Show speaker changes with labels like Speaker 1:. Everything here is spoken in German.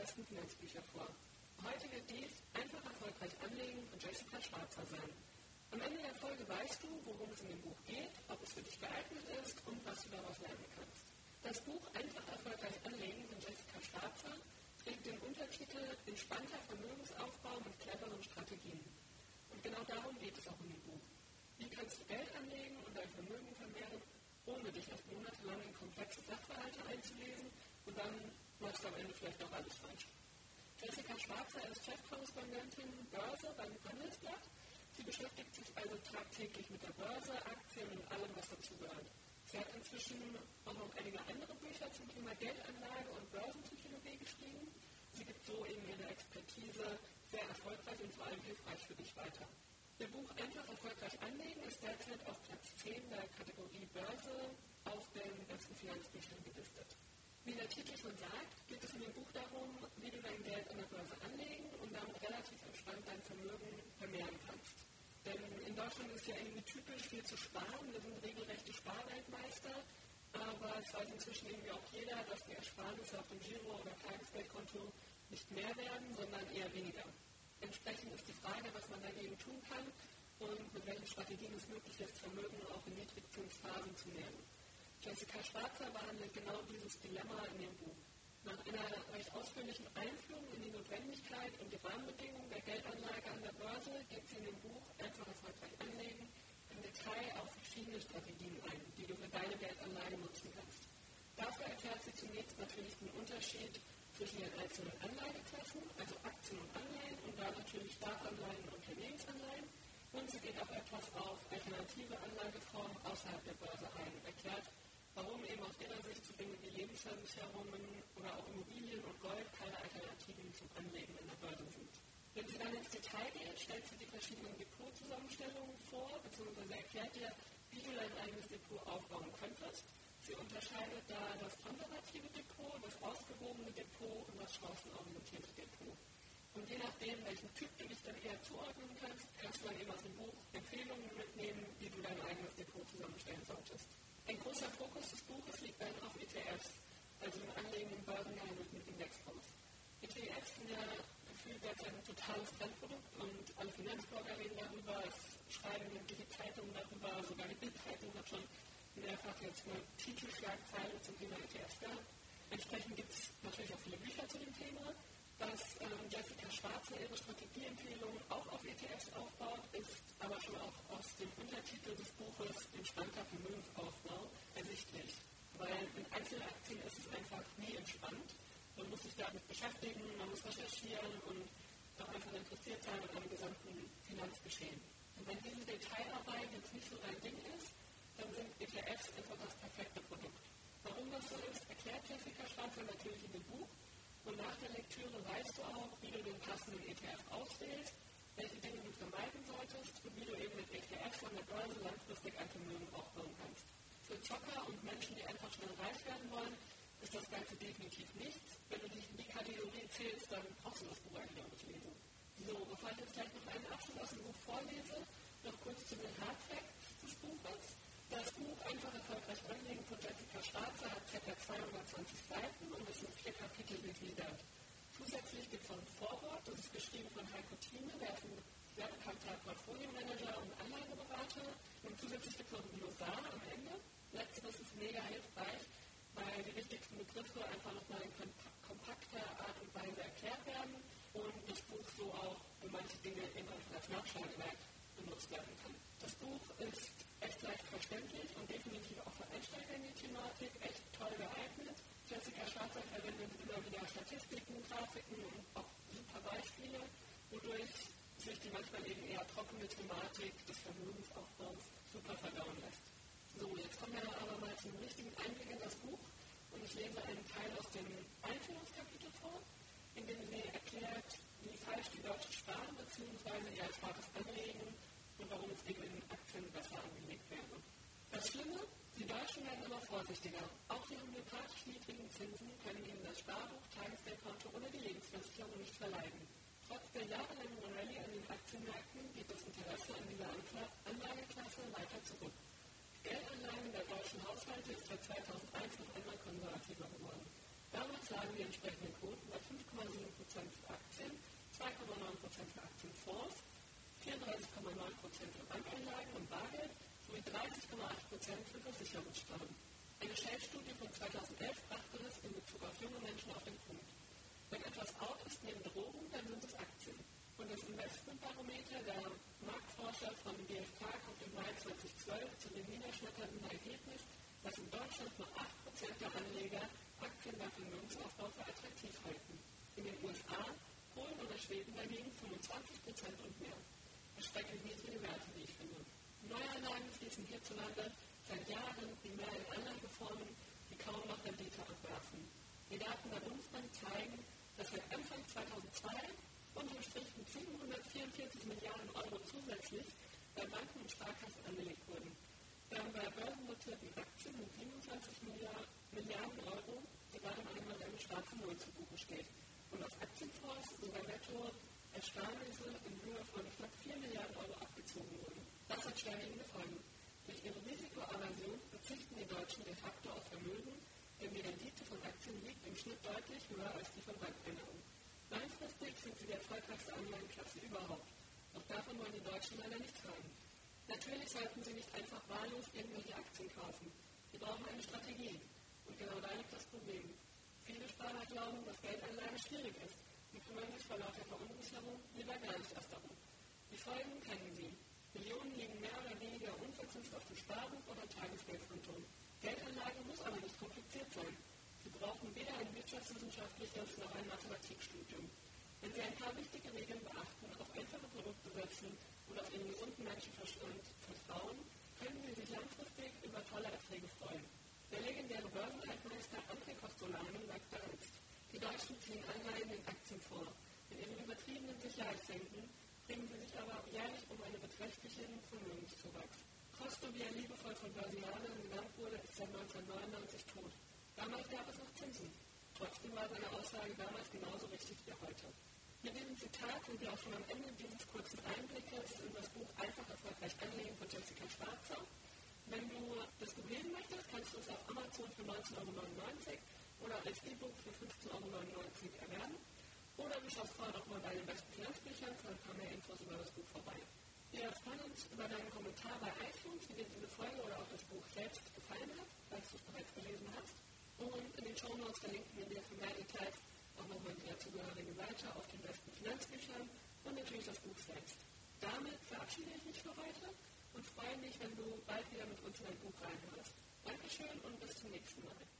Speaker 1: besten Finanzbücher vor. Heute wird dies einfach erfolgreich anlegen von Jessica Schwarzer sein. Am Ende der Folge weißt du, worum es in dem Buch geht, ob es für dich geeignet ist und was du daraus lernen kannst. Das Buch Einfach erfolgreich anlegen von Jessica Schwarzer trägt den Untertitel Entspannter Vermögensaufbau mit cleveren Strategien. Und genau darum geht es auch in dem Buch. Wie kannst du Geld anlegen und dein Vermögen vermehren, ohne dich erst monatelang in komplexe Sachverhalte einzulesen und machst am Ende vielleicht auch alles falsch. Jessica Schwarzer ist Chefkorrespondentin Börse beim Handelsblatt. Sie beschäftigt sich also tagtäglich mit der Börse, Aktien und allem, was dazugehört. Sie hat inzwischen auch noch einige andere Bücher zum Thema Geldanlage und Börsenpsychologie geschrieben. Sie gibt so eben ihre Expertise sehr erfolgreich und vor allem hilfreich für dich weiter. Ihr Buch Einfach erfolgreich anlegen ist derzeit auf Platz 10 der Kategorie Börse auf den besten Finanzbüchern gelistet. Wie der Titel schon sagt, geht es in dem Buch darum, wie du dein Geld an der Börse anlegen und damit relativ entspannt dein Vermögen vermehren kannst. Denn in Deutschland ist ja irgendwie typisch, viel zu sparen. Wir sind regelrechte Sparweltmeister. Aber es weiß inzwischen irgendwie auch jeder, dass die Ersparnisse auf dem Giro- oder Tagesgeldkonto nicht mehr werden, sondern eher weniger. Entsprechend ist die Frage, was man dagegen tun kann und mit welchen Strategien es möglich ist, Vermögen auch in Niedrigzinsphasen zu nehmen. Jessica Schwarzer behandelt genau dieses Dilemma in ihrem Buch. Nach einer recht ausführlichen Einführung in die Notwendigkeit und die Rahmenbedingungen der Geldanlage an der Börse geht sie in dem Buch Einfach erfolgreich anlegen im Detail auf verschiedene Strategien ein, die du für deine Geldanlage nutzen kannst. Dafür erklärt sie zunächst natürlich den Unterschied zwischen den einzelnen Anlageklassen, also Aktien und Anleihen und da natürlich Staatsanleihen und Unternehmensanleihen. Und sie geht auch etwas auf alternative Anlageformen außerhalb der Börse ein, erklärt, warum eben aus ihrer Sicht zu wie Lebensversicherungen oder auch Immobilien und Gold keine Alternativen zum Anlegen in der Börse sind. Wenn sie dann ins Detail geht, stellt sie die verschiedenen Depotzusammenstellungen vor, beziehungsweise erklärt dir, wie du dein eigenes Depot aufbauen könntest. Sie unterscheidet da das konservative Depot, das ausgewogene Depot und das chancenorientierte Depot. Und je nachdem, welchen Typ du dich dann eher zuordnen kannst, kannst du dann eben aus dem Buch Empfehlungen mitnehmen, wie du dein eigenes Depot zusammenstellen solltest. Ein großer Fokus des Buches liegt dann auf ETFs, also im Anlegen im Börsengehandelt mit Indexfonds. ETFs sind ja gefühlt derzeit ein totales Trendprodukt und alle Finanzblogger reden darüber, es schreiben die Zeitungen darüber, sogar die Bildzeitung hat schon mehrfach jetzt Titelschlagzeile zum Thema ETFs gehabt. Entsprechend gibt es natürlich auch viele Bücher zu dem Thema. Dass ähm, Jessica Schwarzer ihre Strategieempfehlungen auch auf ETFs aufbaut, ist aber schon auch aus dem Untertitel des Buches Entspannter Vermögensaufbau ersichtlich. Weil in Einzelaktien ist es einfach nie entspannt. Man muss sich damit beschäftigen, man muss recherchieren und auch einfach interessiert sein an einem gesamten Finanzgeschehen. Und wenn diese Detailarbeit jetzt nicht so dein Ding ist, dann sind ETFs einfach das perfekte Produkt. Warum das so ist, erklärt Jessica Schwarzer natürlich in dem Buch. Und nach der Lektüre weißt du auch, wie du den passenden ETF auswählst, welche Dinge du vermeiden solltest und wie du eben mit ETFs an der Börse langfristig ein Vermögen aufbauen kannst. Für Zocker und Menschen, die einfach schnell reich werden wollen, ist das Ganze definitiv nichts. Wenn du dich in die Kategorie zählst, dann brauchst du das Buch eigentlich auch nicht lesen. So, bevor ich jetzt gleich noch einen Abschnitt aus dem Buch vorlese, noch kurz zu den Hardfacts des Buches. Das Buch Einfach erfolgreich anlegen von Jessica Schwarzer hat ca. 220 Seiten und ist in vier Kapitel gegliedert. Zusätzlich gibt es noch ein Vorwort, das ist geschrieben von Heiko Thieme, der ist ein sehr bekannter Portfolio-Manager und Anlageberater. Und zusätzlich gibt es noch ein Glossar am Ende. Letzteres ist mega hilfreich, weil die wichtigsten Begriffe einfach nochmal in kompakter Art und Weise erklärt werden und das Buch so auch für manche Dinge immer als Nachschlagewerk benutzt werden kann. Das Buch ist echt leicht verständlich und definitiv auch für Einsteiger in die Thematik echt toll geeignet. Jessica Schwarzer verwendet immer wieder Statistiken, Grafiken und auch super Beispiele, wodurch sich die manchmal eben eher trockene Thematik des Vermögensaufbaus super verdauen lässt. So, jetzt kommen wir aber mal zum richtigen Einblick in das Buch und ich lese einen Teil aus dem Einführungskapitel vor, in dem sie erklärt, wie falsch die Deutschen sparen bzw. ihr erspartes anlegen und warum es eben in Aktien besser angelegt wäre. Das Schlimme, die Deutschen werden immer vorsichtiger. Auch die homöopathisch niedrigen Zinsen können ihnen das Sparbuch, Tagesgeldkonto oder die Lebensversicherung nicht verleiden. Trotz der jahrelangen Rallye an den Aktienmärkten geht das Interesse an dieser Anlageklasse weiter zurück. Die Geldanlage der deutschen Haushalte ist seit 2001 noch einmal konservativer geworden. Damals die entsprechenden Quoten bei 5,7% für Aktien, 2,9% für Aktienfonds, 34,9% für Bankeinlagen und Bargeld sowie 30,8% für Versicherungssteuern. Eine Shell-Studie von 2011 brachte das in Bezug auf junge Menschen auf den Punkt. Wenn etwas out ist neben Drogen, dann sind es Aktien. Und das Investmentbarometer der Marktforscher von GfK kommt im Mai 2012 zu dem niederschmetternden Ergebnis, dass in Deutschland nur 8% der Anleger Aktien beim Vermögensaufbau für attraktiv halten. In den USA, Polen oder Schweden dagegen 25% und mehr. Erschrecklich niedrige Werte, wie ich finde. Neuanlagen fließen hierzulande seit Jahren in mehr in Anlageformen, die kaum noch Rendite abwerfen. Die Daten der Bundesbank zeigen, dass seit Anfang 2002 unterm Strich mit 744 Milliarden Euro zusätzlich bei Banken und Sparkassen angelegt wurden während bei börsennotierten Aktien mit 27 Milliarden Euro gerade einmal eine schwarze Null zu buchen steht und auf Aktienfonds sogar netto Ersparnisse in Höhe von knapp 4 Milliarden Euro abgezogen wurden. Das hat schwerwiegende Folgen. Durch ihre Risikoaversion verzichten die Deutschen de facto auf Vermögen, denn die Rendite von Aktien liegt im Schnitt deutlich höher als die von Bankeinnahmen. Langfristig sind sie die erfolgreichste Anleihenklasse überhaupt. Doch davon wollen die Deutschen leider nichts haben. Natürlich sollten Sie nicht einfach wahllos irgendwelche Aktien kaufen. Sie brauchen eine Strategie. Und genau da liegt das Problem. Viele Sparer glauben, dass Geldanlage schwierig ist und kümmern sich vor lauter Verunsicherung lieber gar nicht erst darum. Die Folgen kennen Sie. Millionen liegen mehr oder weniger unverzinst auf dem Sparbuch oder Tagesgeldkonto. Geldanlage muss aber nicht kompliziert sein. Sie brauchen weder ein wirtschaftswissenschaftliches noch ein Mathematikstudium. Wenn Sie ein paar wichtige Regeln beachten, auf einfache Produkte setzen und auf Ihren gesunden Menschenverstand vertrauen, können Sie sich langfristig über tolle Erträge freuen. Der legendäre Börsenaltmeister André Costolani sagt bereits, die Deutschen ziehen Anleihen in Aktien vor. In ihren übertriebenen Sicherheitssenken bringen sie sich aber jährlich um einen beträchtlichen Vermögenszuwachs. Costo, wie er liebevoll von Börsianern genannt wurde, ist seit 1999 tot. Damals gab es noch Zinsen. Trotzdem war seine Aussage damals genauso richtig wie heute. Mit diesem Zitat sind wir auch schon am Ende dieses kurzen Einblickes in das Buch Einfach erfolgreich anlegen von Jessica Schwarzer. Wenn du das lesen möchtest, kannst du es auf Amazon für 19,99 Euro oder als E-Book für 15,99 Euro erwerben. Oder du schaust vorher noch mal bei den besten Finanzbüchern für ein mehr Infos über das Buch vorbei. Wir freuen uns über deinen Kommentar bei iTunes, wie dir diese Folge oder auch das Buch selbst gefallen hat, falls du es bereits gelesen hast. Und in den Show Notes verlinken wir dir für mehr Details auch nochmal die dazugehörige Seite auf den besten Finanzbüchern und natürlich das Buch selbst. Damit verabschiede ich mich für heute und freue mich, wenn du bald wieder mit uns in ein Buch reinhörst. Dankeschön und bis zum nächsten Mal.